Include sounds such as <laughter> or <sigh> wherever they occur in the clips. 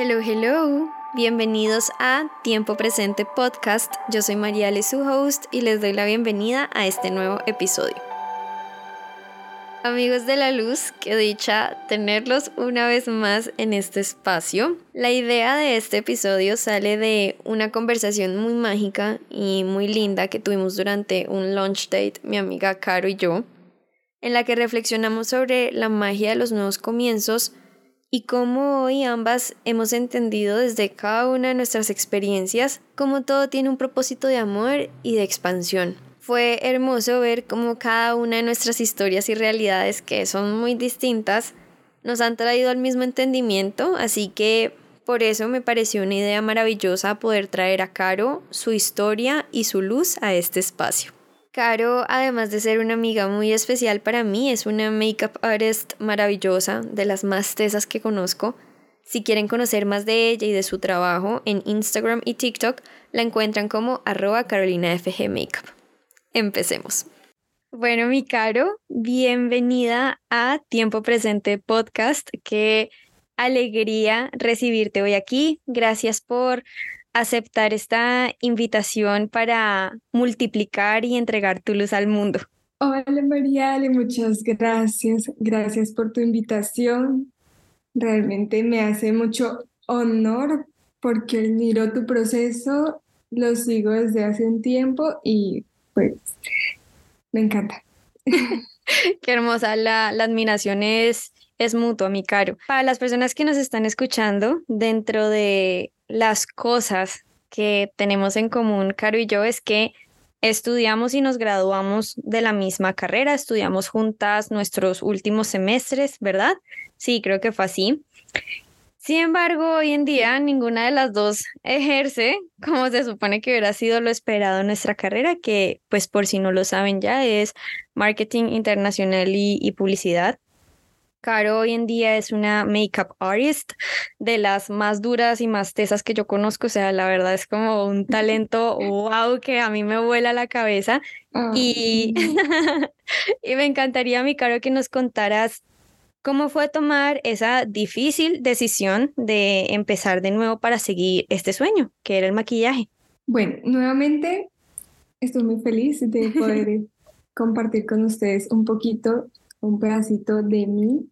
Hello, hello. Bienvenidos a Tiempo Presente Podcast. Yo soy Mariale, su host, y les doy la bienvenida a este nuevo episodio. Amigos de la luz, qué dicha tenerlos una vez más en este espacio. La idea de este episodio sale de una conversación muy mágica y muy linda que tuvimos durante un lunch date mi amiga Caro y yo, en la que reflexionamos sobre la magia de los nuevos comienzos, y cómo hoy ambas hemos entendido desde cada una de nuestras experiencias cómo todo tiene un propósito de amor y de expansión. Fue hermoso ver cómo cada una de nuestras historias y realidades, que son muy distintas, nos han traído al mismo entendimiento, así que por eso me pareció una idea maravillosa poder traer a Caro su historia y su luz a este espacio. Caro, además de ser una amiga muy especial para mí, es una makeup artist maravillosa, de las más tesas que conozco. Si quieren conocer más de ella y de su trabajo, en Instagram y TikTok la encuentran como arroba carolinafgmakeup. Empecemos. Bueno, mi Caro, bienvenida a Tiempo Presente Podcast. Qué alegría recibirte hoy aquí. Gracias por aceptar esta invitación para multiplicar y entregar tu luz al mundo. Hola Mariale, muchas gracias. Gracias por tu invitación. Realmente me hace mucho honor porque admiro tu proceso, lo sigo desde hace un tiempo y pues me encanta. <laughs> Qué hermosa, la, la admiración es, es mutua, mi caro. Para las personas que nos están escuchando, dentro de las cosas que tenemos en común, Caro y yo, es que estudiamos y nos graduamos de la misma carrera, estudiamos juntas nuestros últimos semestres, ¿verdad? Sí, creo que fue así. Sin embargo, hoy en día ninguna de las dos ejerce <laughs> como se supone que hubiera sido lo esperado en nuestra carrera, que pues por si no lo saben ya es marketing internacional y, y publicidad. Caro hoy en día es una makeup artist de las más duras y más tesas que yo conozco. O sea, la verdad es como un talento wow que a mí me vuela la cabeza. Y, <laughs> y me encantaría, mi Caro, que nos contaras cómo fue tomar esa difícil decisión de empezar de nuevo para seguir este sueño, que era el maquillaje. Bueno, nuevamente estoy muy feliz de poder <laughs> compartir con ustedes un poquito un pedacito de mí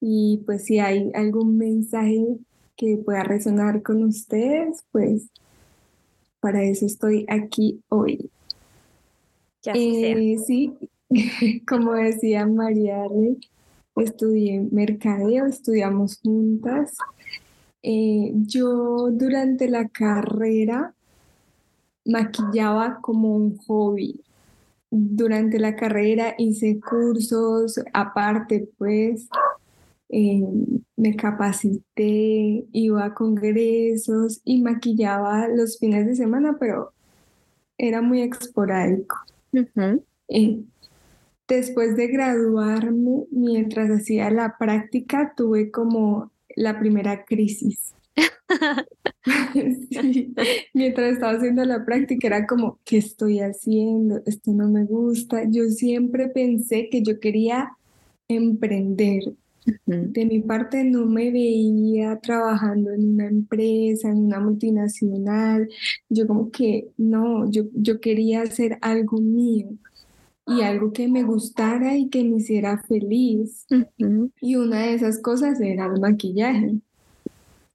y pues si hay algún mensaje que pueda resonar con ustedes, pues para eso estoy aquí hoy. Eh, sí, <laughs> como decía María, estudié mercadeo, estudiamos juntas. Eh, yo durante la carrera maquillaba como un hobby durante la carrera hice cursos, aparte pues eh, me capacité, iba a congresos y maquillaba los fines de semana, pero era muy esporádico. Eh, después de graduarme, mientras hacía la práctica, tuve como la primera crisis. <laughs> <laughs> Mientras estaba haciendo la práctica era como, ¿qué estoy haciendo? Esto no me gusta. Yo siempre pensé que yo quería emprender. De mi parte no me veía trabajando en una empresa, en una multinacional. Yo como que no, yo, yo quería hacer algo mío y algo que me gustara y que me hiciera feliz. Y una de esas cosas era el maquillaje.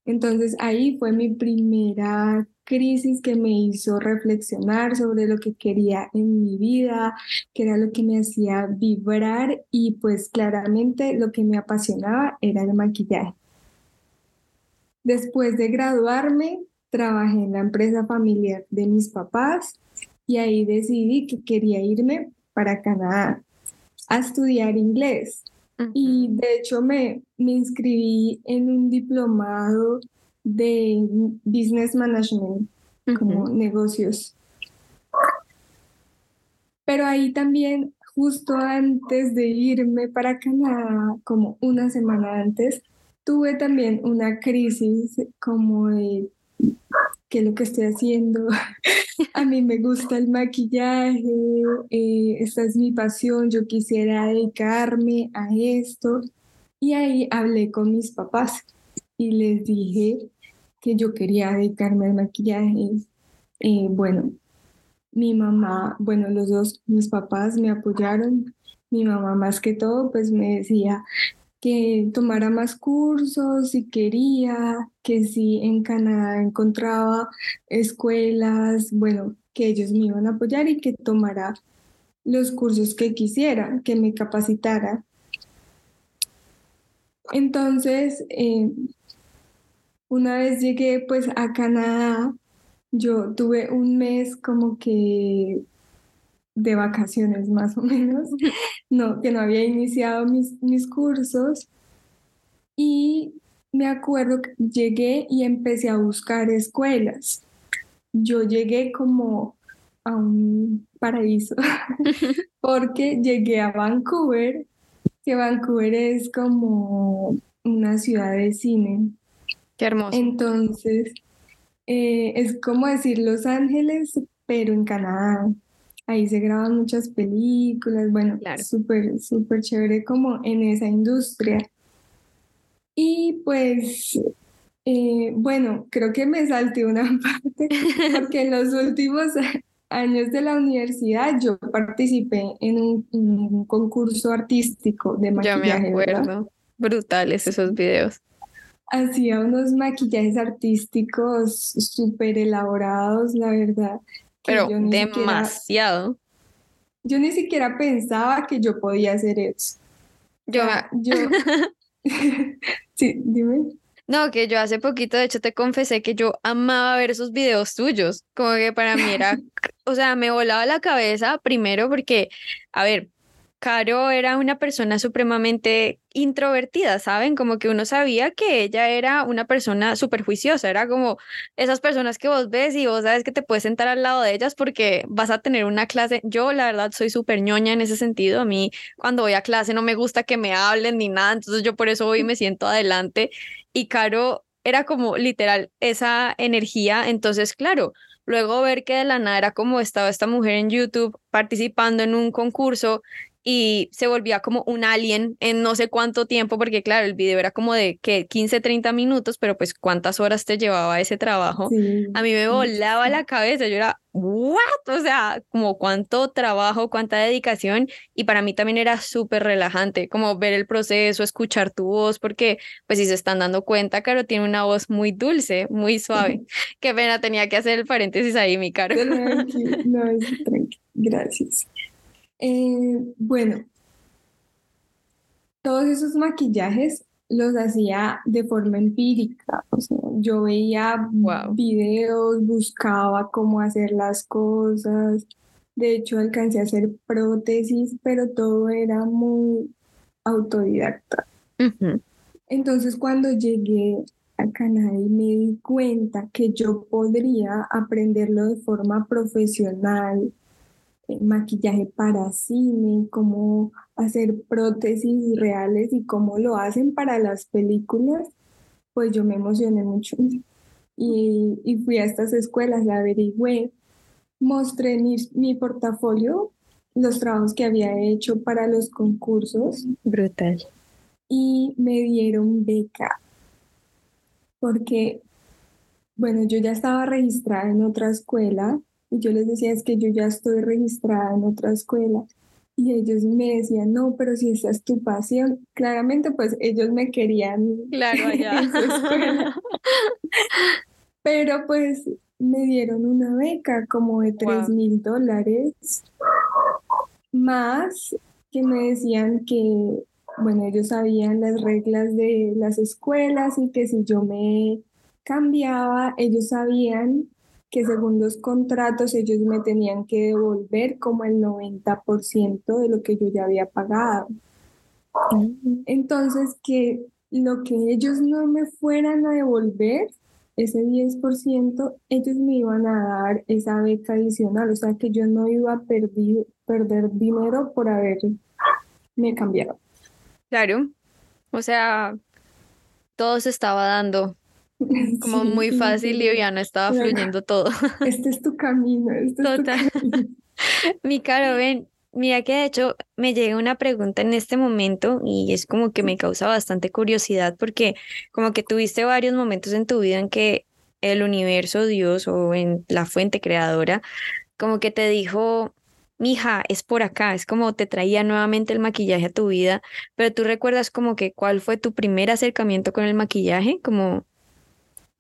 Entonces ahí fue mi primera crisis que me hizo reflexionar sobre lo que quería en mi vida, que era lo que me hacía vibrar y pues claramente lo que me apasionaba era el maquillaje. Después de graduarme, trabajé en la empresa familiar de mis papás y ahí decidí que quería irme para Canadá a estudiar inglés. Y de hecho me, me inscribí en un diplomado de business management, como negocios. Pero ahí también, justo antes de irme para Canadá, como una semana antes, tuve también una crisis como de qué es lo que estoy haciendo. <laughs> A mí me gusta el maquillaje, eh, esta es mi pasión, yo quisiera dedicarme a esto. Y ahí hablé con mis papás y les dije que yo quería dedicarme al maquillaje. Eh, bueno, mi mamá, bueno, los dos, mis papás me apoyaron. Mi mamá más que todo, pues me decía que tomara más cursos si quería, que si en Canadá encontraba escuelas, bueno, que ellos me iban a apoyar y que tomara los cursos que quisiera, que me capacitara. Entonces, eh, una vez llegué pues a Canadá, yo tuve un mes como que de vacaciones más o menos, <laughs> no, que no había iniciado mis, mis cursos y me acuerdo que llegué y empecé a buscar escuelas. Yo llegué como a un paraíso <laughs> porque llegué a Vancouver, que Vancouver es como una ciudad de cine. Qué hermoso. Entonces, eh, es como decir Los Ángeles, pero en Canadá. Ahí se graban muchas películas, bueno, súper, súper chévere como en esa industria. Y pues, eh, bueno, creo que me salté una <laughs> parte, porque en los últimos años de la universidad yo participé en un, concurso artístico de maquillaje. Yo me acuerdo. Brutales esos videos hacía unos maquillajes artísticos súper elaborados, la verdad. Pero demasiado. yo ni siquiera pensaba que yo podía hacer eso. Yo, yo, <laughs> <laughs> sí, dime. No, que yo hace poquito, de hecho, te confesé que yo amaba ver esos videos tuyos. Como que para mí era, <laughs> o sea, me volaba la cabeza primero porque, a ver, Caro era una persona supremamente introvertida, ¿saben? Como que uno sabía que ella era una persona súper juiciosa, era como esas personas que vos ves y vos sabes que te puedes sentar al lado de ellas porque vas a tener una clase. Yo, la verdad, soy súper ñoña en ese sentido. A mí, cuando voy a clase, no me gusta que me hablen ni nada, entonces yo por eso voy y me siento adelante. Y Caro era como literal esa energía, entonces, claro. Luego ver que de la nada era como estaba esta mujer en YouTube participando en un concurso y se volvía como un alien en no sé cuánto tiempo, porque claro, el video era como de que 15, 30 minutos, pero pues cuántas horas te llevaba ese trabajo. A mí me volaba la cabeza, yo era, ¿what? O sea, como cuánto trabajo, cuánta dedicación, y para mí también era súper relajante, como ver el proceso, escuchar tu voz, porque pues si se están dando cuenta, Caro tiene una voz muy dulce, muy suave. <laughs> Qué pena, tenía que hacer el paréntesis ahí, mi Caro. <laughs> No, Gracias. Eh, bueno, todos esos maquillajes los hacía de forma empírica. O sea, yo veía videos, buscaba cómo hacer las cosas. De hecho, alcancé a hacer prótesis, pero todo era muy autodidacta. Entonces, cuando llegué a Canadá y me di cuenta que yo podría aprenderlo de forma profesional, maquillaje para cine, cómo hacer prótesis reales y cómo lo hacen para las películas, pues yo me emocioné mucho. Y, y fui a estas escuelas, la averigüé, mostré mi, mi portafolio, los trabajos que había hecho para los concursos. Brutal. Y me dieron beca, porque, bueno, yo ya estaba registrada en otra escuela y yo les decía, es que yo ya estoy registrada en otra escuela. Y ellos me decían, no, pero si esa es tu pasión, claramente pues ellos me querían claro, <laughs> allá. pero pues me dieron una beca como de tres mil dólares, más que me decían que, bueno, ellos sabían las reglas de las escuelas y que si yo me cambiaba, ellos sabían que según los contratos ellos me tenían que devolver como el 90% de lo que yo ya había pagado. Entonces, que lo que ellos no me fueran a devolver, ese 10%, ellos me iban a dar esa beca adicional, o sea que yo no iba a perder, perder dinero por haberme cambiado. Claro, o sea, todo se estaba dando <laughs> como muy fácil y ya no estaba fluyendo todo. Este es tu camino. Este Total. <laughs> Mi caro, ven, mira que de hecho me llega una pregunta en este momento y es como que me causa bastante curiosidad porque como que tuviste varios momentos en tu vida en que el universo, Dios o en la fuente creadora, como que te dijo, mija, es por acá, es como te traía nuevamente el maquillaje a tu vida, pero tú recuerdas como que cuál fue tu primer acercamiento con el maquillaje, como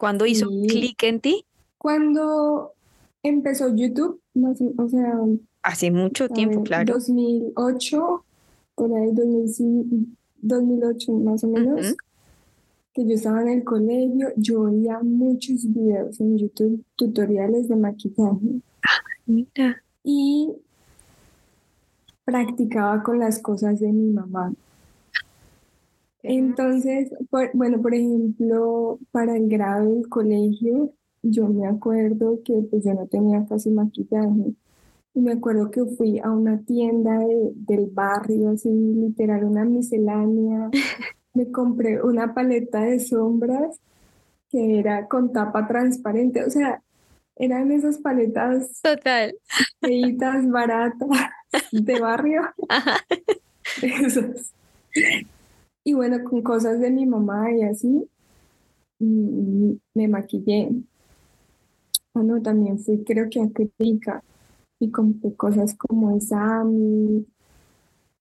cuando hizo clic en ti. Cuando empezó YouTube, o sea, hace mucho tiempo, claro. 2008, por ahí 2008 más o menos que yo estaba en el colegio, yo veía muchos videos en YouTube, tutoriales de maquillaje. mira. Y practicaba con las cosas de mi mamá. Entonces, bueno, por ejemplo, para el grado del colegio, yo me acuerdo que pues yo no tenía casi maquillaje. Y me acuerdo que fui a una tienda del barrio, así literal, una miscelánea. <laughs> Me compré una paleta de sombras que era con tapa transparente, o sea, eran esas paletas total. feitas, baratas de barrio. <laughs> <laughs> Y bueno, con cosas de mi mamá y así, me maquillé. Bueno, también fui creo que a Critica y compré cosas como esa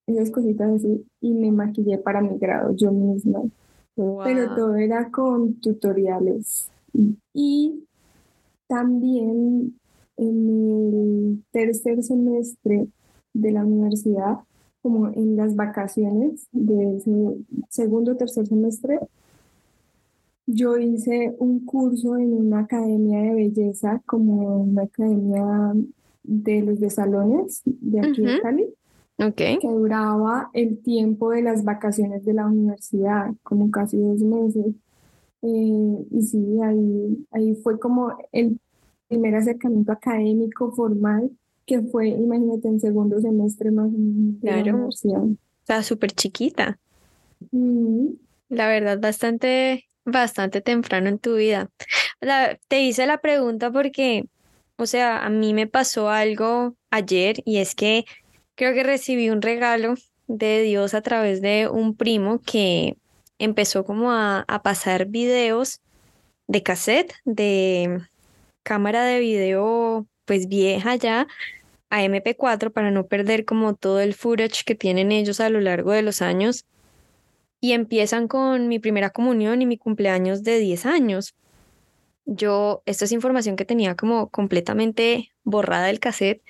esas cositas así, y me maquillé para mi grado yo misma. Pero todo era con tutoriales. Y también en el tercer semestre de la universidad, como en las vacaciones de ese segundo o tercer semestre, yo hice un curso en una academia de belleza, como una academia de los de salones de aquí de Cali que duraba el tiempo de las vacaciones de la universidad, como casi dos meses. Eh, y sí, ahí, ahí fue como el primer acercamiento académico formal que fue, imagínate, en segundo semestre más de la universidad. Estaba súper chiquita. La verdad, bastante, bastante temprano en tu vida. te hice la pregunta porque, o sea, a mí me pasó algo ayer y es que Creo que recibí un regalo de Dios a través de un primo que empezó como a, pasar videos de cassette, de cámara de video pues vieja ya a MP4 para no perder como todo el footage que tienen ellos a lo largo de los años. Y empiezan con mi primera comunión y mi cumpleaños de 10 años. Yo, esto es información que tenía como completamente borrada del cassette,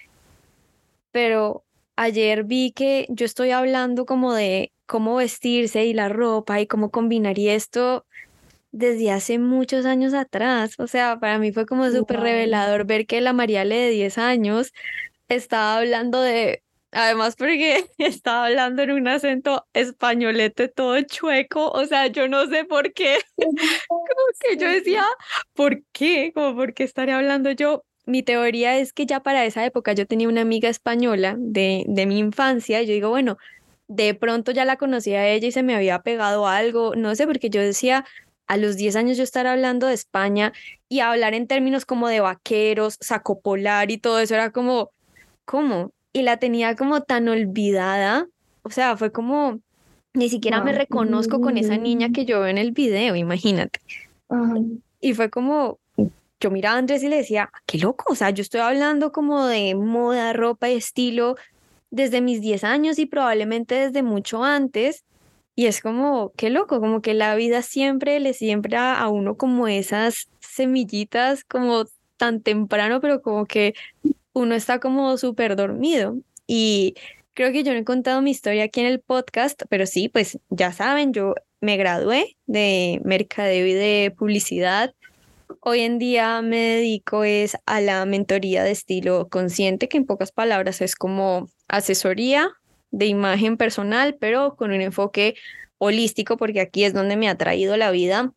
pero ayer vi que yo estoy hablando como de cómo vestirse y la ropa y cómo combinar y esto desde hace muchos años atrás. O sea, para mí fue como súper revelador ver que la Mariale de 10 años estaba hablando de, además porque <laughs> estaba hablando en un acento españolete todo chueco, o sea, yo no sé por qué, <laughs> <laughs> como que yo decía, ¿por qué? Como, ¿por qué estaría hablando yo mi teoría es que ya para esa época yo tenía una amiga española de, de mi infancia y yo digo, bueno, de pronto ya la conocía a ella y se me había pegado algo, no sé, porque yo decía, a los 10 años yo estar hablando de España y hablar en términos como de vaqueros, saco polar y todo eso era como, ¿cómo? Y la tenía como tan olvidada, o sea, fue como, ni siquiera me reconozco con esa niña que yo veo en el video, imagínate. Y fue como, yo miraba a Andrés y le decía, ah, qué loco, o sea, yo estoy hablando como de moda, ropa y estilo desde mis 10 años y probablemente desde mucho antes. Y es como, qué loco, como que la vida siempre le siembra a uno como esas semillitas como tan temprano, pero como que uno está como súper dormido. Y creo que yo no he contado mi historia aquí en el podcast, pero sí, pues ya saben, yo me gradué de mercadeo y de publicidad Hoy en día me dedico es a la mentoría de estilo consciente, que en pocas palabras es como asesoría de imagen personal, pero con un enfoque holístico, porque aquí es donde me ha traído la vida.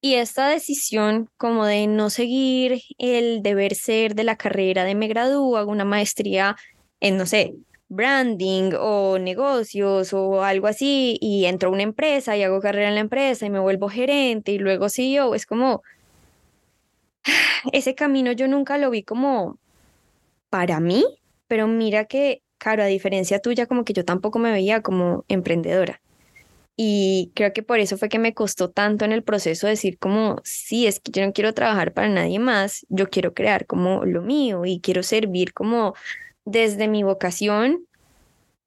Y esta decisión como de no seguir el deber ser de la carrera de me gradúo, hago una maestría en, no sé, branding o negocios o algo así y entro a una empresa y hago carrera en la empresa y me vuelvo gerente y luego CEO, es como <sighs> ese camino yo nunca lo vi como para mí, pero mira que, claro, a diferencia tuya, como que yo tampoco me veía como emprendedora. Y creo que por eso fue que me costó tanto en el proceso decir como, sí, es que yo no quiero trabajar para nadie más, yo quiero crear como lo mío y quiero servir como desde mi vocación,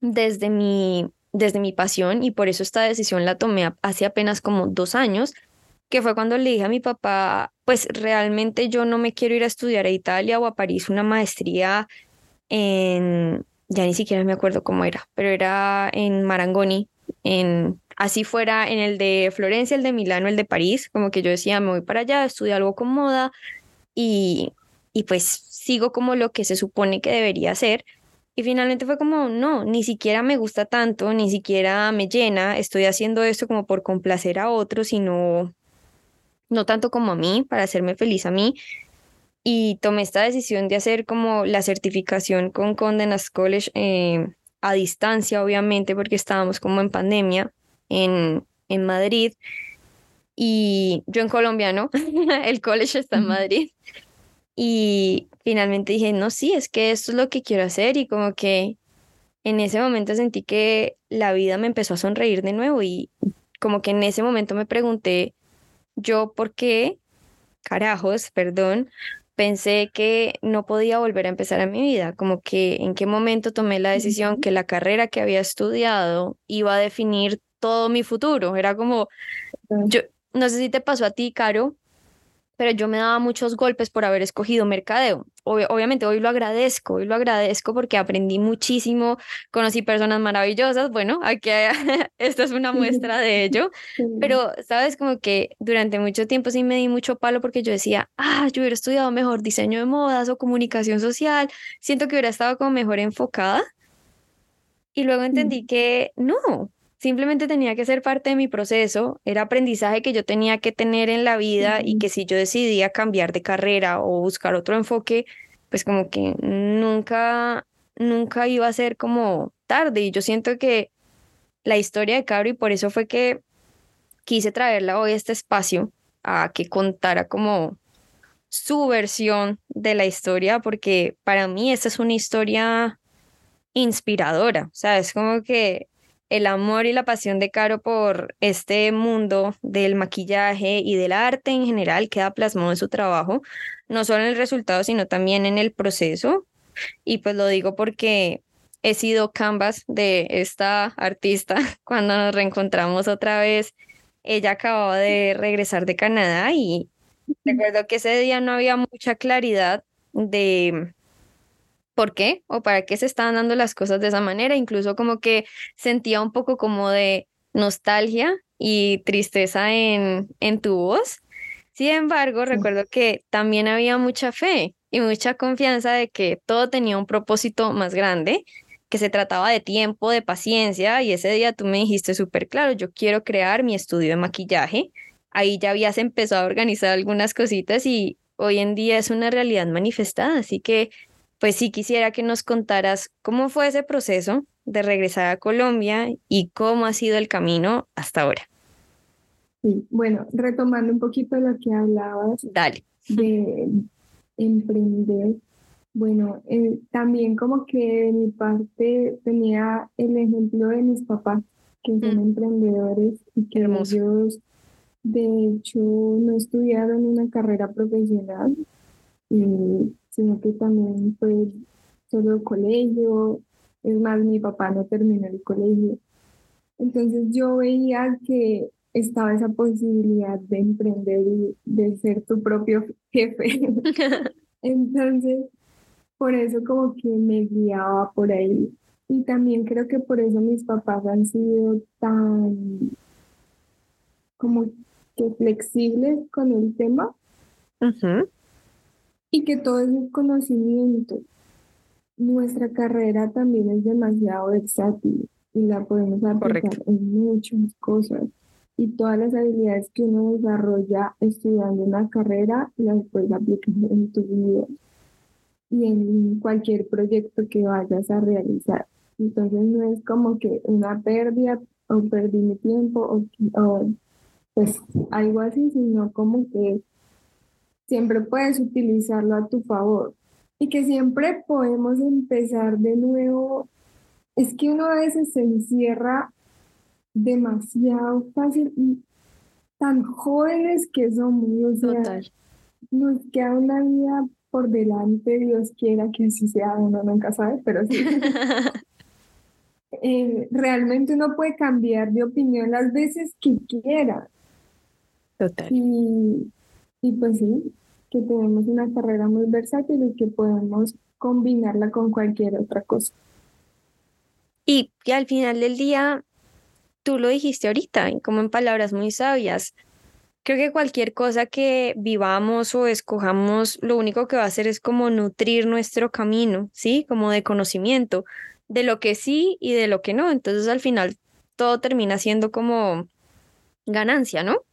desde mi, desde mi pasión y por eso esta decisión la tomé hace apenas como dos años, que fue cuando le dije a mi papá, pues realmente yo no me quiero ir a estudiar a Italia o a París una maestría en, ya ni siquiera me acuerdo cómo era, pero era en Marangoni, en así fuera en el de Florencia, el de Milano, el de París, como que yo decía, me voy para allá, estudio algo con moda y, y pues sigo como lo que se supone que debería hacer. Y finalmente fue como, no, ni siquiera me gusta tanto, ni siquiera me llena, estoy haciendo esto como por complacer a otros, sino no tanto como a mí, para hacerme feliz a mí. Y tomé esta decisión de hacer como la certificación con Condenas College eh, a distancia, obviamente, porque estábamos como en pandemia en, en Madrid. Y yo en Colombia, ¿no? <laughs> El college está en Madrid. Y finalmente dije, no, sí, es que esto es lo que quiero hacer y como que en ese momento sentí que la vida me empezó a sonreír de nuevo y como que en ese momento me pregunté, yo por qué, carajos, perdón, pensé que no podía volver a empezar a mi vida, como que en qué momento tomé la decisión que la carrera que había estudiado iba a definir todo mi futuro. Era como, yo no sé si te pasó a ti, Caro, pero yo me daba muchos golpes por haber escogido mercadeo. obviamente hoy lo agradezco, hoy lo agradezco porque aprendí muchísimo, conocí personas maravillosas, bueno, aquí <laughs> esta es una muestra de ello, <laughs> pero sabes como que durante mucho tiempo sí me di mucho palo porque yo decía, ah, yo hubiera estudiado mejor diseño de modas o comunicación social, siento que hubiera estado como mejor enfocada. Y luego entendí que no, simplemente tenía que ser parte de mi proceso, era aprendizaje que yo tenía que tener en la vida y que si yo decidía cambiar de carrera o buscar otro enfoque, pues como que nunca, nunca iba a ser como tarde. Y yo siento que la historia de Cabri, por eso fue que quise traerla hoy a este espacio, a que contara como su versión de la historia, porque para mí esta es una historia inspiradora, o sea, es como que el amor y la pasión de Caro por este mundo del maquillaje y del arte en general queda plasmado en su trabajo, no solo en el resultado, sino también en el proceso. Y pues lo digo porque he sido canvas de esta artista <laughs> cuando nos reencontramos otra vez. Ella acababa de regresar de Canadá y recuerdo que ese día no había mucha claridad de por qué o para qué se estaban dando las cosas de esa manera. Incluso como que sentía un poco como de nostalgia y tristeza en, en tu voz. Sin embargo, recuerdo que también había mucha fe y mucha confianza de que todo tenía un propósito más grande, que se trataba de tiempo, de paciencia, y ese día tú me dijiste súper claro, yo quiero crear mi estudio de maquillaje. Ahí ya habías empezado a organizar algunas cositas y hoy en día es una realidad manifestada, así que pues sí quisiera que nos contaras cómo fue ese proceso de regresar a Colombia y cómo ha sido el camino hasta ahora. Sí, bueno, retomando un poquito lo que hablabas Dale. de emprender, bueno, eh, también como que de mi parte tenía el ejemplo de mis papás, que son mm. emprendedores y que ellos, de hecho, no estudiaron una carrera profesional y sino que también fue solo colegio, es más, mi papá no terminó el colegio. Entonces yo veía que estaba esa posibilidad de emprender y de ser tu propio jefe. <laughs> Entonces, por eso como que me guiaba por ahí. Y también creo que por eso mis papás han sido tan como que flexibles con el tema y que todo es un conocimiento. Nuestra carrera también es demasiado versátil y la podemos aplicar en muchas cosas. Y todas las habilidades que uno desarrolla estudiando una carrera las puedes aplicar en tu vida y en cualquier proyecto que vayas a realizar. Entonces no es como que una pérdida o perdí mi tiempo o, o pues algo así, sino como que siempre puedes utilizarlo a tu favor y que siempre podemos empezar de nuevo. Es que uno a veces se encierra demasiado fácil y tan jóvenes que somos. O sea, Total. Nos queda una vida por delante, Dios quiera que así sea, uno nunca sabe, pero sí. <laughs> Eh, realmente uno puede cambiar de opinión las veces que quiera. Total. Y, y pues sí, que tenemos una carrera muy versátil y que podemos combinarla con cualquier otra cosa. Y, al final del día, tú lo dijiste ahorita, como en palabras muy sabias, creo que cualquier cosa que vivamos o escojamos, lo único que va a hacer es como nutrir nuestro camino, ¿sí? Como de conocimiento de lo que sí y de lo que no. Entonces al final todo termina siendo como ganancia, ¿no?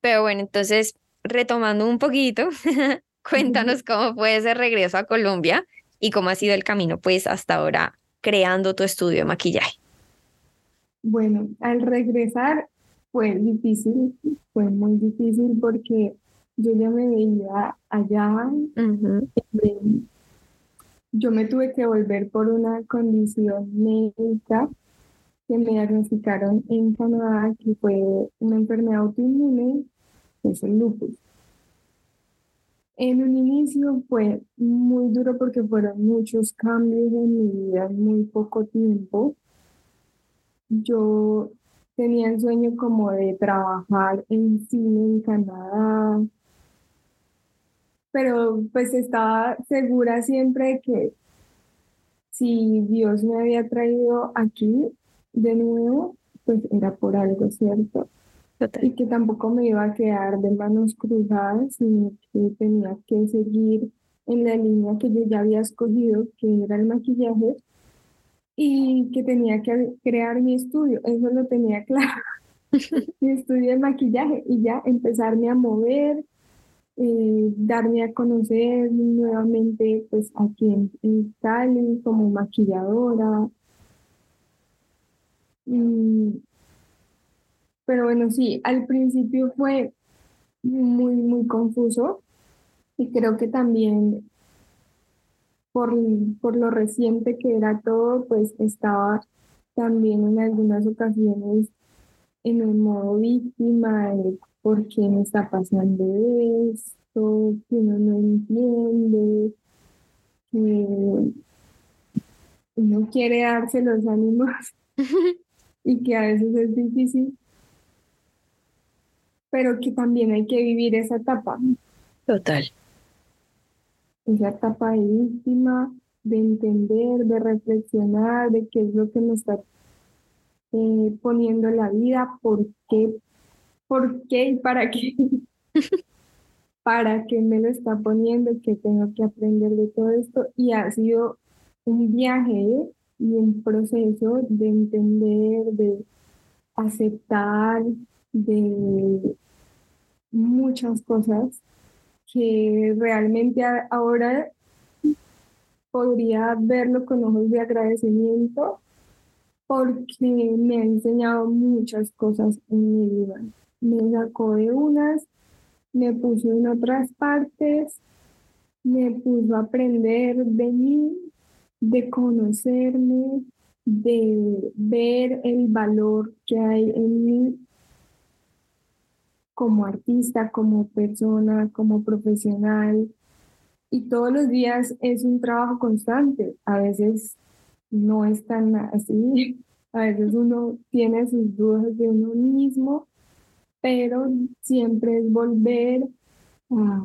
Pero bueno, entonces retomando un poquito, <laughs> cuéntanos cómo fue ese regreso a Colombia y cómo ha sido el camino pues hasta ahora creando tu estudio de maquillaje. Bueno, al regresar fue difícil, fue muy difícil porque yo ya me veía allá, yo me tuve que volver por una condición médica que me diagnosticaron en Canadá, que fue una enfermedad autoinmune, es el lupus. En un inicio fue muy duro porque fueron muchos cambios en mi vida en muy poco tiempo. Yo tenía el sueño como de trabajar en cine en Canadá, pero pues estaba segura siempre que si Dios me había traído aquí de nuevo, pues era por algo cierto. Y que tampoco me iba a quedar de manos cruzadas, sino que tenía que seguir en la línea que yo ya había escogido, que era el maquillaje, y que tenía que crear mi estudio. Eso lo tenía <laughs> claro. mi estudio de maquillaje y ya empezarme a mover, eh, darme a conocer nuevamente pues aquí en, Cali como maquilladora. Pero bueno, sí, al principio fue muy, muy confuso y creo que también por, por lo reciente que era todo, pues estaba también en algunas ocasiones en el modo víctima, de por qué me está pasando esto, que uno no entiende, que uno quiere darse los ánimos <laughs> y que a veces es difícil, pero que también hay que vivir esa etapa. Total. Esa etapa de víctima, de entender, de reflexionar, de qué es lo que me está eh, poniendo la vida, por qué ¿Por qué y para qué? <laughs> ¿Para qué me lo está poniendo? ¿Qué tengo que aprender de todo esto? Y ha sido un viaje y un proceso de entender, de aceptar, de muchas cosas que realmente ahora podría verlo con ojos de agradecimiento porque me ha enseñado muchas cosas en mi vida. Me sacó de unas, me puso en otras partes, me puso a aprender de mí, de conocerme, de ver el valor que hay en mí como artista, como persona, como profesional. Y todos los días es un trabajo constante. A veces no es tan así. A veces uno tiene sus dudas de uno mismo pero siempre es volver a,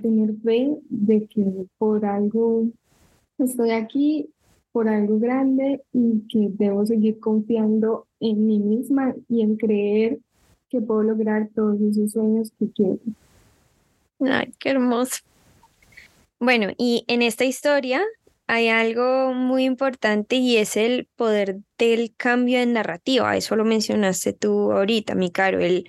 tener fe de que por algo estoy aquí, por algo grande y que debo seguir confiando en mí misma y en creer que puedo lograr todos esos sueños que quiero. Ay, qué hermoso. Bueno, y en esta historia hay algo muy importante y es el poder del cambio de narrativa. Eso lo mencionaste tú ahorita, mi caro, el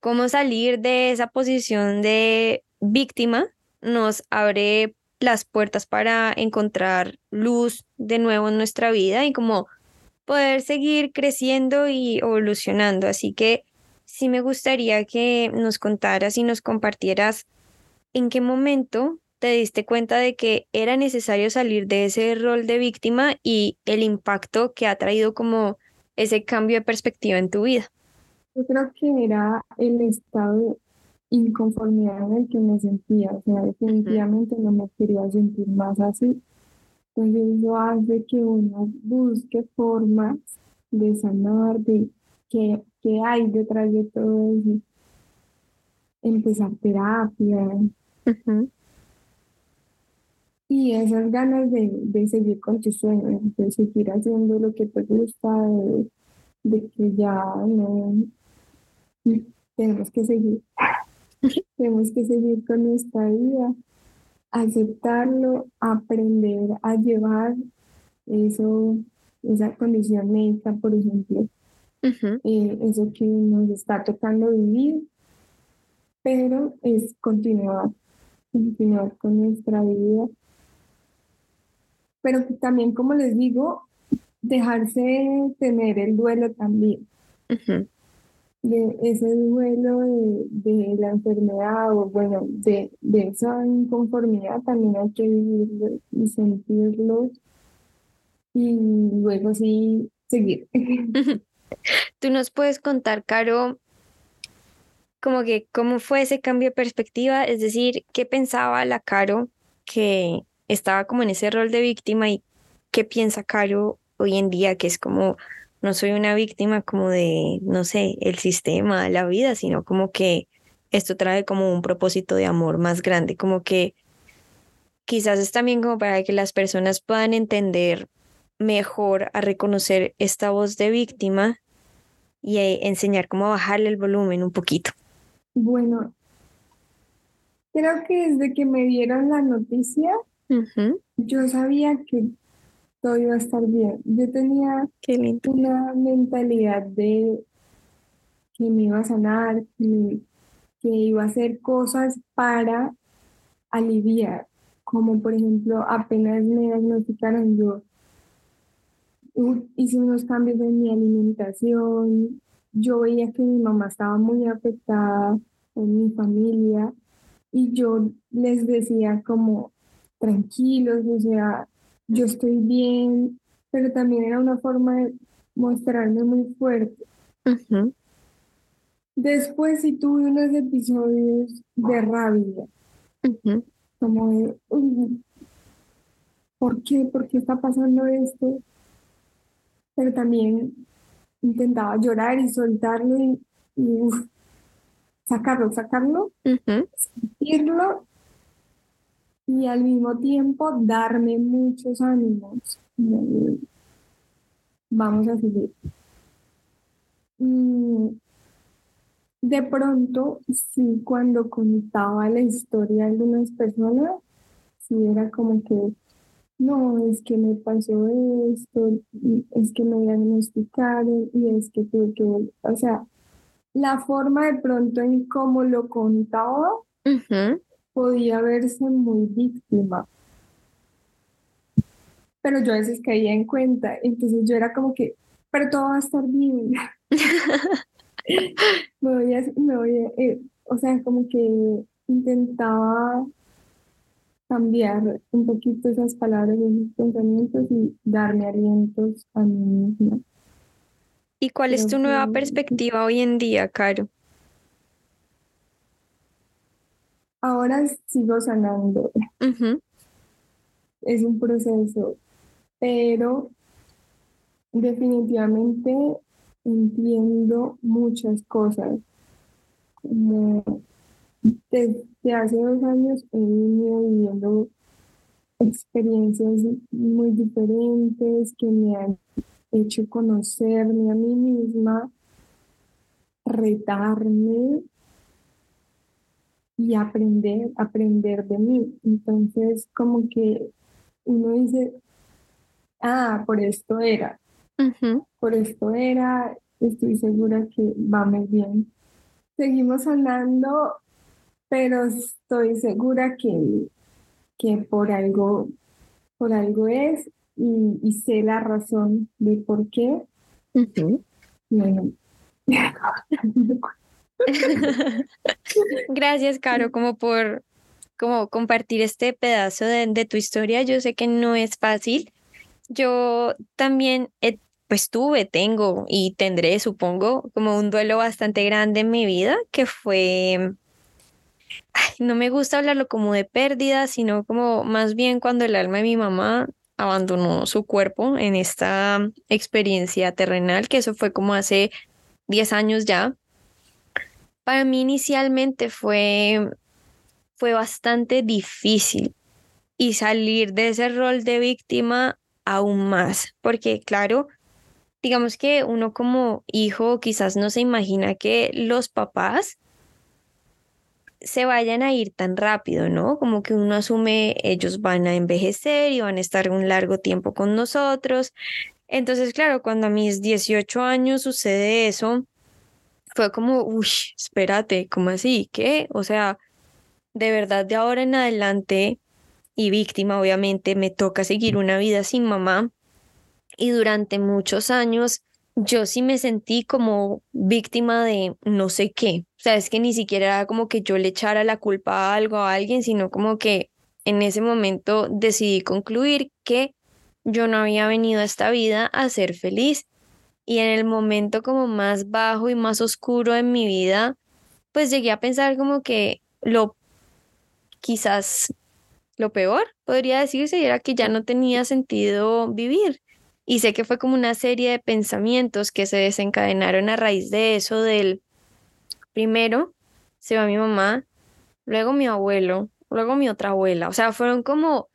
cómo salir de esa posición de víctima nos abre las puertas para encontrar luz de nuevo en nuestra vida y como poder seguir creciendo y evolucionando. Así que sí me gustaría que nos contaras y nos compartieras en qué momento te diste cuenta de que era necesario salir de ese rol de víctima y el impacto que ha traído como ese cambio de perspectiva en tu vida? Yo creo que era el estado inconformidad en el que me sentía, o sea, definitivamente no me quería sentir más así. Entonces eso hace que uno busque formas de sanar, de qué, qué hay detrás de todo eso. Empezar terapia. Y esas ganas de, de, seguir con tus sueños, de seguir haciendo lo que te gusta, de, de que ya no tenemos que seguir. <laughs> tenemos que seguir con nuestra vida, aceptarlo, aprender a llevar eso, esa condición médica, por ejemplo, eh, eso que nos está tocando vivir, pero es continuar, continuar con nuestra vida. Pero también, como les digo, dejarse tener el duelo también. De ese duelo de, la enfermedad o bueno, de, de esa inconformidad también hay que vivirlo y sentirlo y luego sí seguir. <laughs> Tú nos puedes contar, Caro, como que cómo fue ese cambio de perspectiva, es decir, qué pensaba la Caro que estaba como en ese rol de víctima y qué piensa Caro hoy en día, que es como, no soy una víctima como de, no sé, el sistema, la vida, sino como que esto trae como un propósito de amor más grande, como que quizás es también como para que las personas puedan entender mejor a reconocer esta voz de víctima y enseñar cómo bajarle el volumen un poquito. Bueno, creo que desde que me dieron la noticia, yo sabía que todo iba a estar bien. Yo tenía una mentalidad de que me iba a sanar, que, que iba a hacer cosas para aliviar, como por ejemplo apenas me diagnosticaron yo hice unos cambios en mi alimentación, yo veía que mi mamá estaba muy afectada en mi familia y yo les decía como tranquilos, o sea, yo estoy bien, pero también era una forma de mostrarme muy fuerte. Después sí tuve unos episodios de rabia, como de, ¿por qué? ¿Por qué está pasando esto? pero también intentaba llorar y soltarlo y, sacarlo, sacarlo, sentirlo y al mismo tiempo darme muchos ánimos. Vamos a seguir. de pronto, sí, cuando contaba la historia de algunas personas, sí era como que no, es que me pasó esto, es que me diagnosticaron y es que tuve que, o sea, la forma de pronto en cómo lo contaba podía verse muy víctima. Pero yo a veces caía en cuenta, entonces yo era como que, pero todo va a estar bien. <laughs> me voy a, me voy a, eh, o sea, como que intentaba cambiar un poquito esas palabras, esos pensamientos y darme alientos a mí misma. ¿Y cuál es tu nueva perspectiva hoy en día, Caro? Ahora sigo sanando. Es un proceso, pero definitivamente entiendo muchas cosas. Como desde hace dos años he venido viviendo experiencias muy diferentes que me han hecho conocerme a mí misma, retarme y aprender, aprender de mí. Entonces, como que uno dice, ah, por esto era, por esto era, estoy segura que va muy bien. Seguimos hablando pero estoy segura que, que por algo, por algo es y, sé la razón de por qué. <laughs> <laughs> Gracias, Caro, como por como compartir este pedazo de, tu historia. Yo sé que no es fácil. Yo también pues tuve, tengo y tendré, supongo, como un duelo bastante grande en mi vida, que fue, no me gusta hablarlo como de pérdida, sino como más bien cuando el alma de mi mamá abandonó su cuerpo en esta experiencia terrenal, que eso fue como hace 10 años ya. Para mí inicialmente fue, fue bastante difícil y salir de ese rol de víctima aún más, porque claro, digamos que uno como hijo quizás no se imagina que los papás se vayan a ir tan rápido, ¿no? Como que uno asume ellos van a envejecer y van a estar un largo tiempo con nosotros. Entonces, claro, cuando a mis 18 años sucede eso, fue como, uy, espérate, ¿cómo así? ¿Qué? O sea, de verdad, de ahora en adelante, y víctima, obviamente, me toca seguir una vida sin mamá. Y durante muchos años yo sí me sentí como víctima de no sé qué. O sea, es que ni siquiera era como que yo le echara la culpa a algo a alguien, sino como que en ese momento decidí concluir que yo no había venido a esta vida a ser feliz. Y en el momento como más bajo y más oscuro en mi vida, pues llegué a pensar como que lo quizás lo peor, podría decirse, era que ya no tenía sentido vivir. Y sé que fue como una serie de pensamientos que se desencadenaron a raíz de eso, del primero se va mi mamá, luego mi abuelo, luego mi otra abuela. O sea, fueron como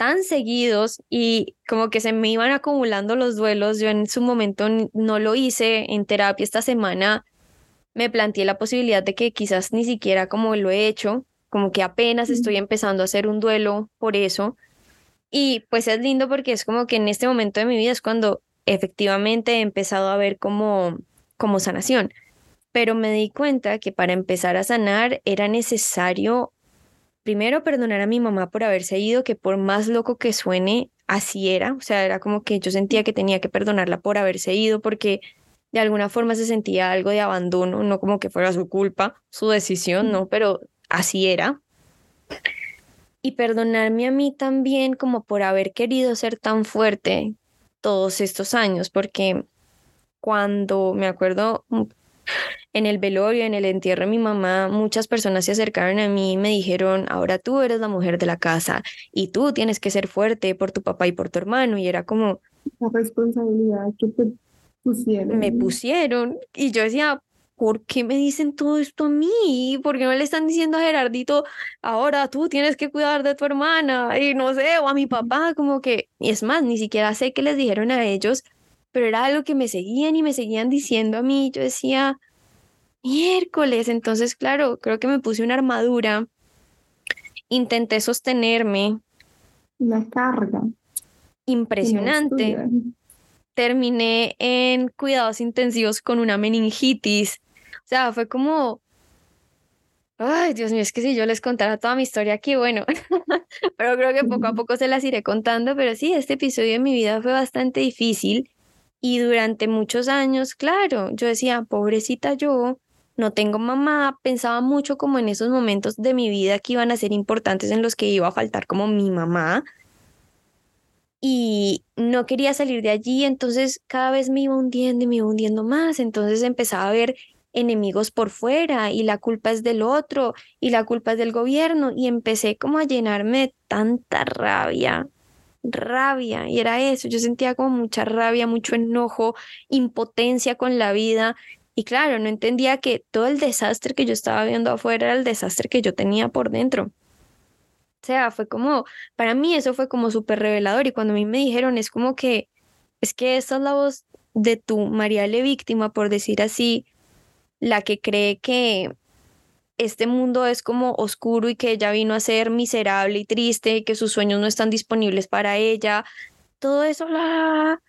tan seguidos y como que se me iban acumulando los duelos. Yo en su momento no lo hice en terapia esta semana. Me planteé la posibilidad de que quizás ni siquiera como lo he hecho, como que apenas estoy empezando a hacer un duelo por eso. Y pues es lindo porque es como que en este momento de mi vida es cuando efectivamente he empezado a ver como, como sanación. Pero me di cuenta que para empezar a sanar era necesario primero perdonar a mi mamá por haberse ido, que por más loco que suene, así era. O sea, era como que yo sentía que tenía que perdonarla por haberse ido porque de alguna forma se sentía algo de abandono, no como que fuera su culpa, su decisión, no, pero así era. Y perdonarme a mí también como por haber querido ser tan fuerte todos estos años, porque cuando me acuerdo mm, en el velorio, en el entierro de mi mamá, muchas personas se acercaron a mí y me dijeron, ahora tú eres la mujer de la casa y tú tienes que ser fuerte por tu papá y por tu hermano. Y era como... La responsabilidad que te pusieron. Me pusieron y yo decía, ¿por qué me dicen todo esto a mí? ¿Por qué no le están diciendo a Gerardito, ahora tú tienes que cuidar de tu hermana? Y no sé, o a mi papá, como que, y es más, ni siquiera sé qué les dijeron a ellos, pero era algo que me seguían y me seguían diciendo a mí. Yo decía, miércoles, entonces, claro, creo que me puse una armadura, intenté sostenerme. La carga. Impresionante. Terminé en cuidados intensivos con una meningitis o sea, fue como, ay, Dios mío, es que si yo les contara toda mi historia aquí, bueno, <laughs> pero creo que poco a poco se las iré contando, pero sí, este episodio de mi vida fue bastante difícil y durante muchos años, claro, yo decía, pobrecita yo, no tengo mamá, pensaba mucho como en esos momentos de mi vida que iban a ser importantes en los que iba a faltar como mi mamá. Y no quería salir de allí, entonces cada vez me iba hundiendo y me iba hundiendo más, entonces empezaba a ver enemigos por fuera y la culpa es del otro y la culpa es del gobierno y empecé como a llenarme de tanta rabia, rabia y era eso, yo sentía como mucha rabia, mucho enojo, impotencia con la vida y claro, no entendía que todo el desastre que yo estaba viendo afuera era el desastre que yo tenía por dentro. O sea, fue como, para mí eso fue como súper revelador y cuando a mí me dijeron es como que, es que esta es la voz de tu víctima, por decir así, la que cree que este mundo es como oscuro y que ella vino a ser miserable y triste y que sus sueños no están disponibles para ella. Todo eso, la...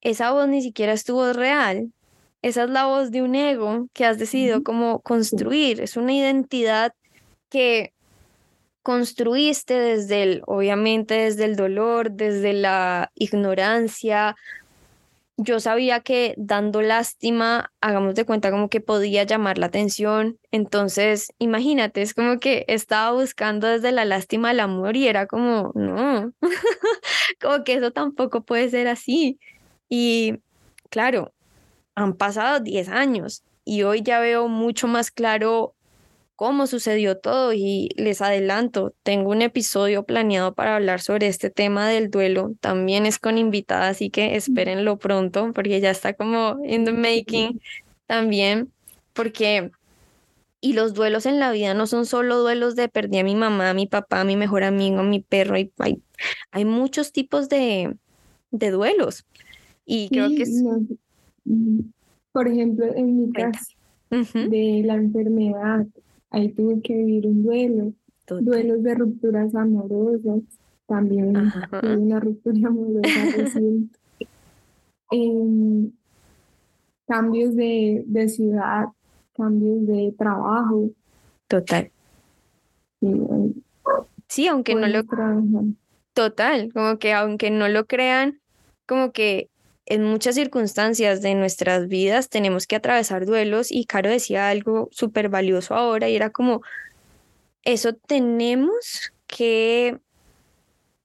esa voz ni siquiera estuvo real. Esa es la voz de un ego que has decidido como construir. Es una identidad que construiste desde el, obviamente desde el dolor, desde la ignorancia, yo sabía que dando lástima, hagamos de cuenta como que podía llamar la atención. Entonces, imagínate, es como que estaba buscando desde la lástima el amor y era como, no, <laughs> como que eso tampoco puede ser así. Y claro, han pasado 10 años y hoy ya veo mucho más claro cómo sucedió todo y les adelanto, tengo un episodio planeado para hablar sobre este tema del duelo, también es con invitada, así que espérenlo pronto porque ya está como in the making también, porque y los duelos en la vida no son solo duelos de perdí a mi mamá, a mi papá, a mi mejor amigo, a mi perro, hay, hay, muchos tipos de, de, duelos y creo que es... Por ejemplo, en mi caso, de la enfermedad, ahí tuve que vivir un duelo, duelos de rupturas amorosas, también una ruptura <laughs> amorosa reciente. Em, cambios de, de, ciudad, cambios de trabajo. Total. Sí, aunque no lo... Total, como que aunque no lo crean, como que en muchas circunstancias de nuestras vidas tenemos que atravesar duelos y Caro decía algo súper valioso ahora y era como, eso tenemos que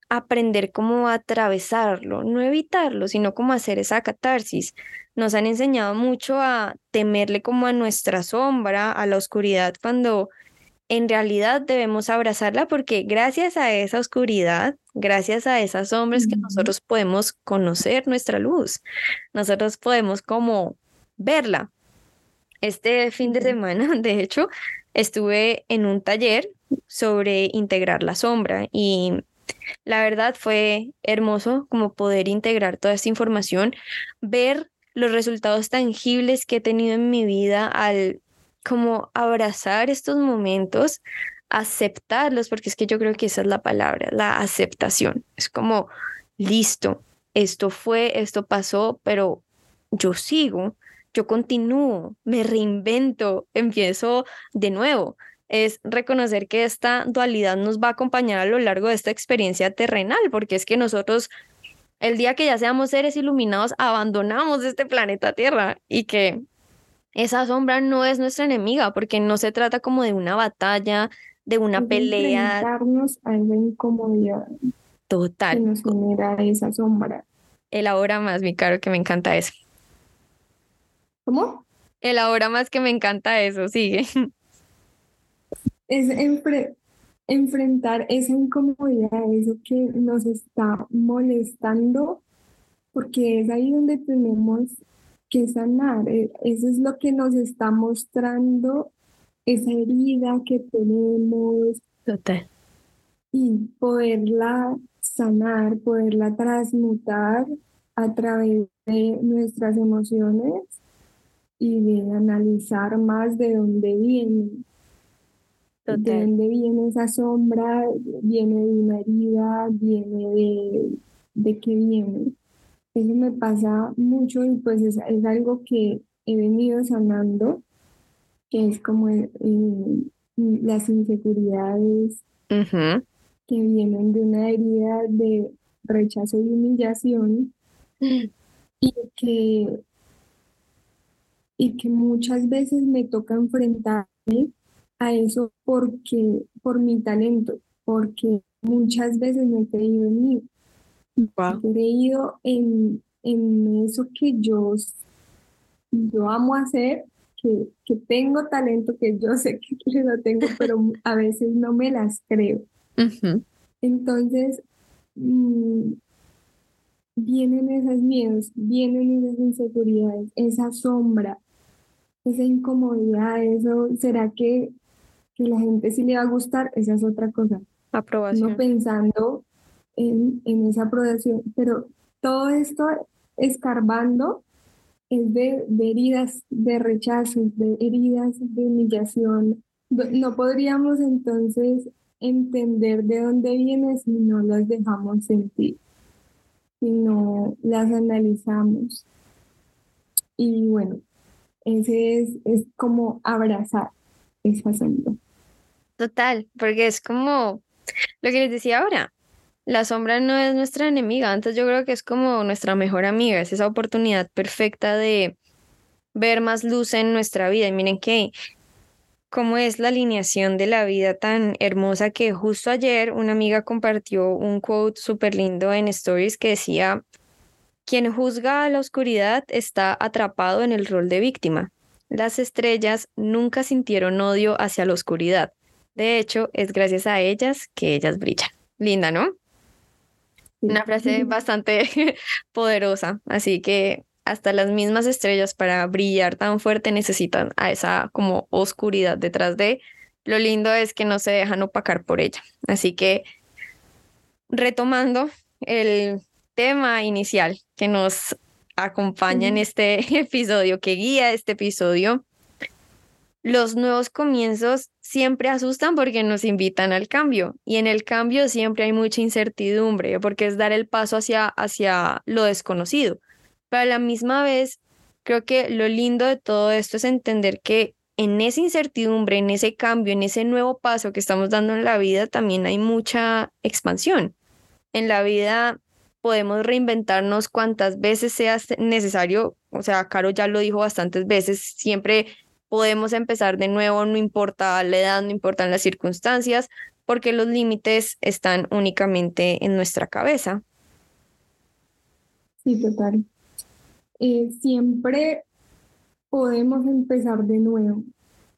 aprender cómo atravesarlo, no evitarlo, sino cómo hacer esa catarsis. Nos han enseñado mucho a temerle como a nuestra sombra, a la oscuridad, cuando en realidad debemos abrazarla porque gracias a esa oscuridad, gracias a esas sombras que nosotros podemos conocer nuestra luz, nosotros podemos como verla. Este fin de semana, <laughs> de hecho, estuve en un taller sobre integrar la sombra y la verdad fue hermoso como poder integrar toda esta información, ver los resultados tangibles que he tenido en mi vida al como abrazar estos momentos, aceptarlos, porque es que yo creo que esa es la palabra, la aceptación. Es como, listo, esto fue, esto pasó, pero yo sigo, yo continúo, me reinvento, empiezo de nuevo. Es reconocer que esta dualidad nos va a acompañar a lo largo de esta experiencia terrenal, porque es que nosotros, el día que ya seamos seres iluminados, abandonamos este planeta Tierra y que esa sombra no es nuestra enemiga, porque no se trata como de una batalla, de una pelea. Enfrentarnos a la incomodidad. Total. Que nos genera esa sombra. El ahora más, mi caro, que me encanta eso. ¿Cómo? El ahora más que me encanta eso, sigue. <laughs> Es enfrentar esa incomodidad, eso que nos está molestando, porque es ahí donde tenemos que sanar. E, eso es lo que nos está mostrando esa herida que tenemos. Total. Y poderla sanar, poderla transmutar a través de nuestras emociones y de analizar más de dónde viene. De dónde viene esa sombra, viene de una herida, viene de, de qué viene. Eso me pasa mucho y pues es, algo que he venido sanando, que es como eh, las inseguridades que vienen de una herida de rechazo y humillación y que, y que muchas veces me toca enfrentarme a eso porque por mi talento, porque muchas veces me he creído en mí He creído en, en eso que yo, yo amo hacer, que, que tengo talento, que yo sé que lo tengo, <laughs> pero a veces no me las creo. Entonces, mm, vienen esos miedos, vienen esas inseguridades, esa sombra, esa incomodidad, eso, ¿será que, que la gente sí le va a gustar? Esa es otra cosa. Aprobación. No pensando en, esa aprobación, pero todo esto escarbando es de, heridas de rechazo, de heridas de humillación. No podríamos entonces entender de dónde viene si no las dejamos sentir, si no las analizamos. Y bueno, ese es, es como abrazar ese asunto. Total, porque es como lo que les decía ahora, La sombra no es nuestra enemiga, antes yo creo que es como nuestra mejor amiga, es esa oportunidad perfecta de ver más luz en nuestra vida. Y miren que cómo es la alineación de la vida tan hermosa que justo ayer una amiga compartió un quote súper lindo en Stories que decía, quien juzga a la oscuridad está atrapado en el rol de víctima. Las estrellas nunca sintieron odio hacia la oscuridad. De hecho, es gracias a ellas que ellas brillan. Linda, ¿no? Una frase <laughs> bastante <laughs> poderosa. Así que hasta las mismas estrellas para brillar tan fuerte necesitan a esa como oscuridad detrás de. Lo lindo es que no se dejan opacar por ella. Así que retomando el tema inicial que nos acompaña en este <laughs> episodio, que guía este episodio, los nuevos comienzos siempre asustan porque nos invitan al cambio y en el cambio siempre hay mucha incertidumbre porque es dar el paso hacia, hacia lo desconocido. Pero a la misma vez, creo que lo lindo de todo esto es entender que en esa incertidumbre, en ese cambio, en ese nuevo paso que estamos dando en la vida, también hay mucha expansión. En la vida podemos reinventarnos cuantas veces sea necesario. O sea, Caro ya lo dijo bastantes veces, siempre podemos empezar de nuevo, no importa la edad, no importan las circunstancias, porque los límites están únicamente en nuestra cabeza. Sí, total. Eh, siempre podemos empezar de nuevo.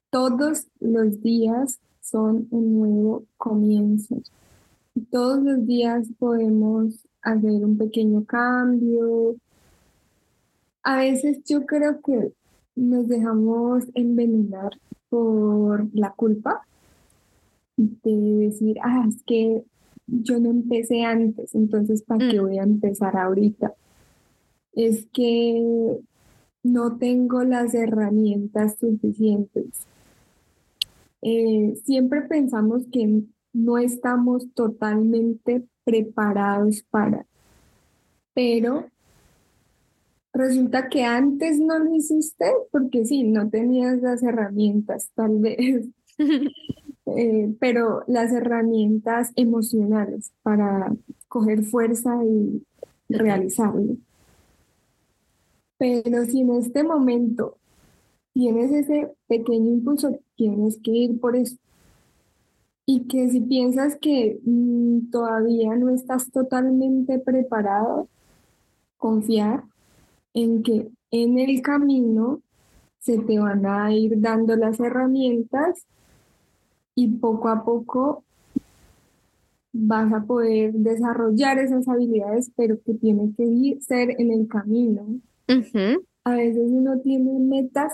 Todos los días son un nuevo comienzo. Todos los días podemos hacer un pequeño cambio. A veces yo creo que nos dejamos envenenar por la culpa de decir, ah, es que yo no empecé antes, entonces ¿para qué mm. voy a empezar ahorita? es que no tengo las herramientas suficientes. Eh, siempre pensamos que no estamos totalmente preparados para, pero resulta que antes no lo hiciste porque sí, no tenías las herramientas tal vez, <laughs> eh, pero las herramientas emocionales para coger fuerza y realizarlo. Pero si en este momento tienes ese pequeño impulso, tienes que ir por eso. Y que si piensas que mm, todavía no estás totalmente preparado, confiar en que en el camino se te van a ir dando las herramientas y poco a poco vas a poder desarrollar esas habilidades, pero que tiene que ser en el camino. A veces uno tiene metas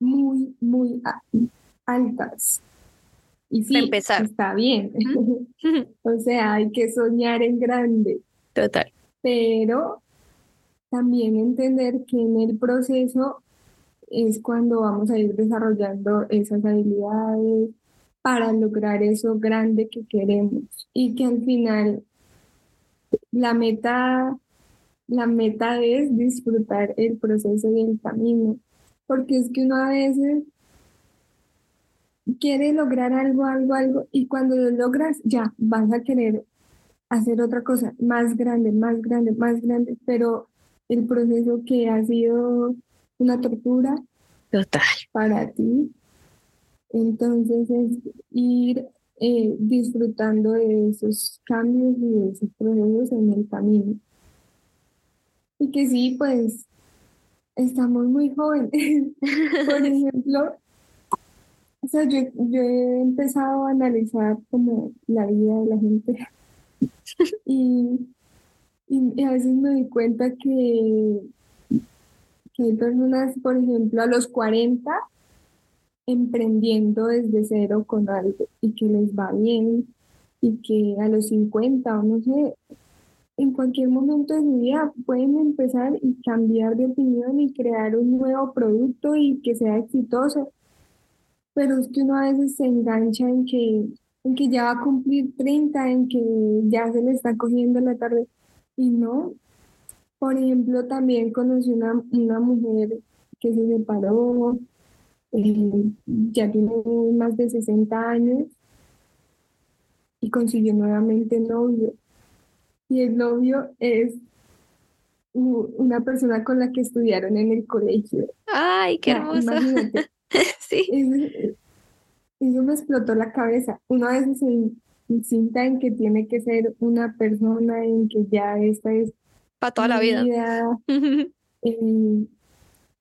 muy, muy altas. Y sí, empezar. está bien. <laughs> o sea, hay que soñar en grande. Total. Pero también entender que en el proceso es cuando vamos a ir desarrollando esas habilidades para lograr eso grande que queremos. Y que al final la meta la meta es disfrutar el proceso y el camino, porque es que uno a veces quiere lograr algo, algo, algo, y cuando lo logras, ya vas a querer hacer otra cosa más grande, más grande, más grande, pero el proceso que ha sido una tortura total para ti, entonces es ir eh, disfrutando de esos cambios y de esos procesos en el camino. Y que sí, pues estamos muy jóvenes. <laughs> Por <laughs> ejemplo, o sea, yo, yo he empezado a analizar como la vida de la gente <laughs> y, y, a veces me doy cuenta que, que hay por ejemplo, a los 40 emprendiendo desde cero con algo y que les va bien y que a los 50 o no sé, en cualquier momento de su vida pueden empezar y cambiar de opinión y crear un nuevo producto y que sea exitoso. Pero es que uno a veces se engancha en que, en que ya va a cumplir 30, en que ya se le está cogiendo la tarde. Y no. Por ejemplo, también conocí una, una mujer que se separó, eh, ya tiene más de 60 años y consiguió nuevamente novio y el novio es una persona con la que estudiaron en el colegio. Ay, qué hermoso. <laughs> Sí. Eso, me explotó la cabeza. Uno a veces se cinta en que tiene que ser una persona, en que ya esta es para toda la vida. Eh, <laughs>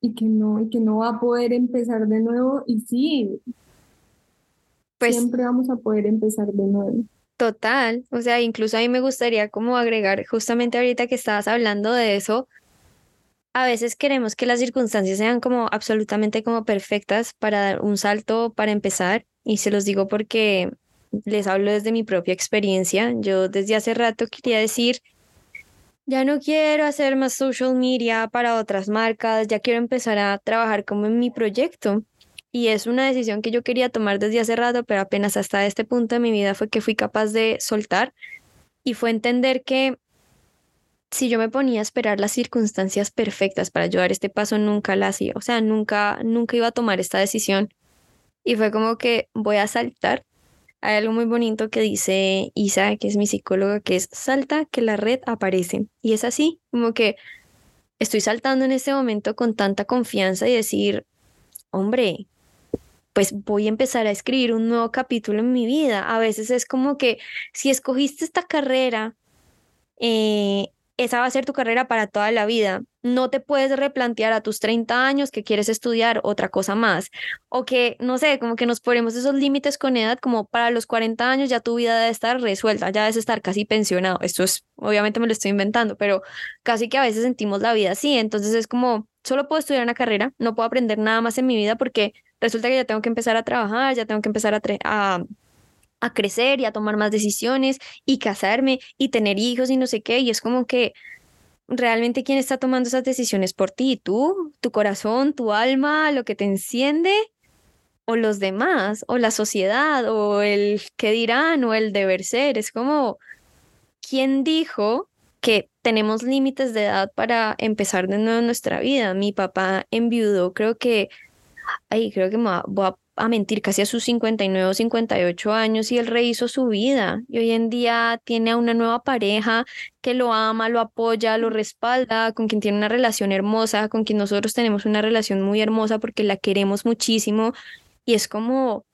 y que no, y que no va a poder empezar de nuevo. Y sí, pues, siempre vamos a poder empezar de nuevo. Total, o sea, incluso a mí me gustaría como agregar, justamente ahorita que estabas hablando de eso, a veces queremos que las circunstancias sean como absolutamente como perfectas para dar un salto, para empezar, y se los digo porque les hablo desde mi propia experiencia. Yo desde hace rato quería decir, ya no quiero hacer más social media para otras marcas, ya quiero empezar a trabajar como en mi proyecto. Y es una decisión que yo quería tomar desde hace rato, pero apenas hasta este punto de mi vida fue que fui capaz de soltar y fue entender que si yo me ponía a esperar las circunstancias perfectas para ayudar este paso, nunca la hacía. O sea, nunca, nunca iba a tomar esta decisión. Y fue como que voy a saltar. Hay algo muy bonito que dice Isa, que es mi psicóloga, que es salta que la red aparece. Y es así, como que estoy saltando en este momento con tanta confianza y decir, hombre, pues voy a empezar a escribir un nuevo capítulo en mi vida. A veces es como que si escogiste esta carrera, eh, esa va a ser tu carrera para toda la vida. No te puedes replantear a tus 30 años que quieres estudiar otra cosa más. O que, no sé, como que nos ponemos esos límites con edad, como para los 40 años ya tu vida debe estar resuelta, ya debes estar casi pensionado. Esto es, obviamente me lo estoy inventando, pero casi que a veces sentimos la vida así. Entonces es como, solo puedo estudiar una carrera, no puedo aprender nada más en mi vida porque resulta que ya tengo que empezar a trabajar, ya tengo que empezar a, a, a crecer y a tomar más decisiones y casarme y tener hijos y no sé qué. Y es como que realmente quién está tomando esas decisiones por ti, tú, tu corazón, tu alma, lo que te enciende o los demás, o la sociedad, o el qué dirán, o el deber ser. Es como, ¿quién dijo que tenemos límites de edad para empezar de nuevo nuestra vida? Mi papá enviudó, creo que ay, creo que me voy a, mentir, casi a sus 59 o 58 años y él rehizo su vida. Y hoy en día tiene a una nueva pareja que lo ama, lo apoya, lo respalda, con quien tiene una relación hermosa, con quien nosotros tenemos una relación muy hermosa porque la queremos muchísimo. Y es como...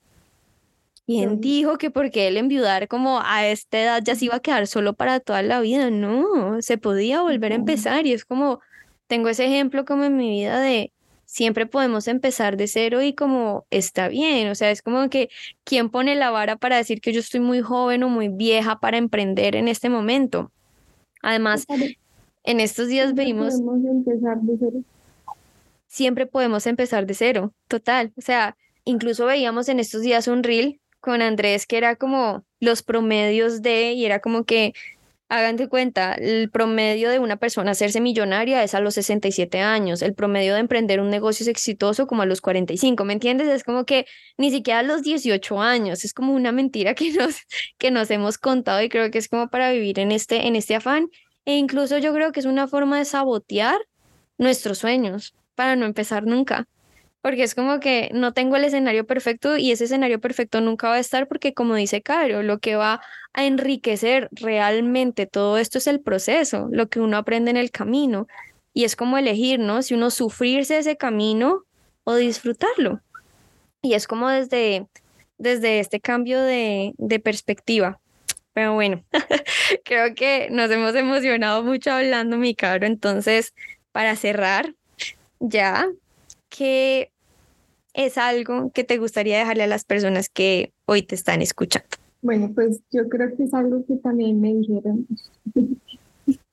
¿Quién dijo que porque él enviudar como a esta edad ya se iba a quedar solo para toda la vida? No, se podía volver a empezar y es como, tengo ese ejemplo como en mi vida de, siempre podemos empezar de cero y como está bien, o sea, es como que quién pone la vara para decir que yo estoy muy joven o muy vieja para emprender en este momento. Además, en estos días vimos... empezar de cero. Siempre podemos empezar de cero, total. O sea, incluso veíamos en estos días un reel con Andrés que era como los promedios de, y era como que Hagan cuenta, el promedio de una persona hacerse millonaria es a los 67 años, el promedio de emprender un negocio es exitoso como a los 45, ¿me entiendes? Es como que ni siquiera a los 18 años, es como una mentira <laughs> que nos, que nos hemos contado y creo que es como para vivir en este, en este afán e incluso yo creo que es una forma de sabotear nuestros sueños para no empezar nunca porque es como que no tengo el escenario perfecto y ese escenario perfecto nunca va a estar porque como dice Caro, lo que va a enriquecer realmente todo esto es el proceso, lo que uno aprende en el camino y es como elegir, ¿no? Si uno sufrirse ese camino o disfrutarlo. Y es como desde, desde este cambio de, de perspectiva. Pero bueno, <laughs> creo que nos hemos emocionado mucho hablando, mi caro. Entonces, para cerrar, ya ¿qué es algo que te gustaría dejarle a las personas que hoy te están escuchando? Bueno, pues yo creo que es algo que también me dijeron. <laughs>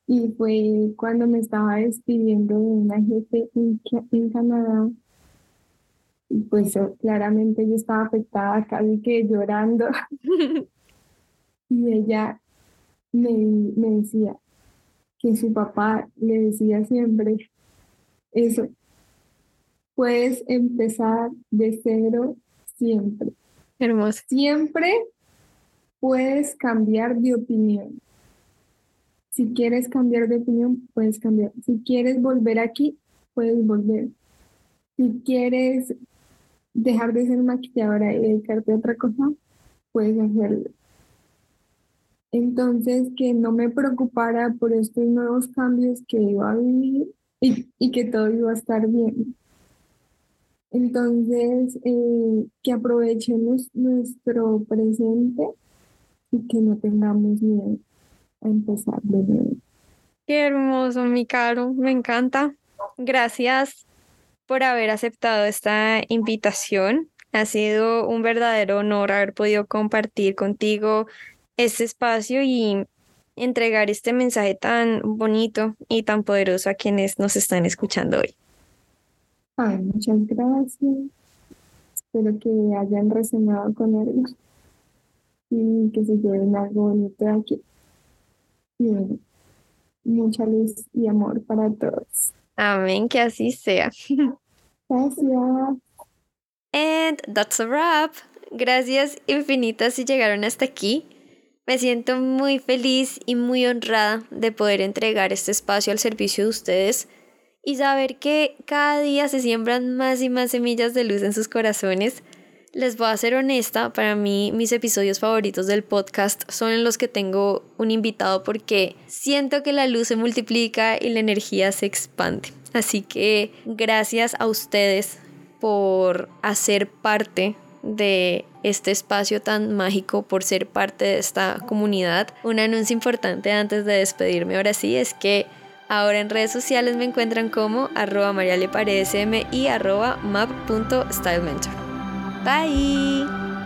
y fue cuando me estaba despidiendo de una jefe en, Canadá. Y pues claramente yo estaba afectada, casi que llorando. <laughs> y ella me, me decía que su papá le decía siempre eso, puedes empezar de cero siempre. Hermoso. Siempre puedes cambiar de opinión. Si quieres cambiar de opinión, puedes cambiar. Si quieres volver aquí, puedes volver. Si quieres dejar de ser maquilladora y dedicarte a otra cosa, puedes hacerlo. Entonces, que no me preocupara por estos nuevos cambios que iba a vivir y, y que todo iba a estar bien. Entonces, eh, que aprovechemos nuestro presente y que no tengamos miedo a empezar de nuevo. Qué hermoso, mi caro, me encanta. Gracias por haber aceptado esta invitación. Ha sido un verdadero honor haber podido compartir contigo este espacio y entregar este mensaje tan bonito y tan poderoso a quienes nos están escuchando hoy. Ay, muchas gracias. Espero que hayan resonado con él y que se lleven algo bonito de aquí. Y mucha luz y amor para todos. Amén, que así sea. <laughs> Gracias. And that's a wrap. Gracias infinitas si llegaron hasta aquí. Me siento muy feliz y muy honrada de poder entregar este espacio al servicio de ustedes y saber que cada día se siembran más y más semillas de luz en sus corazones. Les voy a ser honesta, para mí mis episodios favoritos del podcast son en los que tengo un invitado porque siento que la luz se multiplica y la energía se expande. Así que gracias a ustedes por hacer parte de este espacio tan mágico, por ser parte de esta comunidad. Un anuncio importante antes de despedirme ahora sí es que Ahora en redes sociales me encuentran como arroba marialeparedesm y arroba map.stylementor. Bye.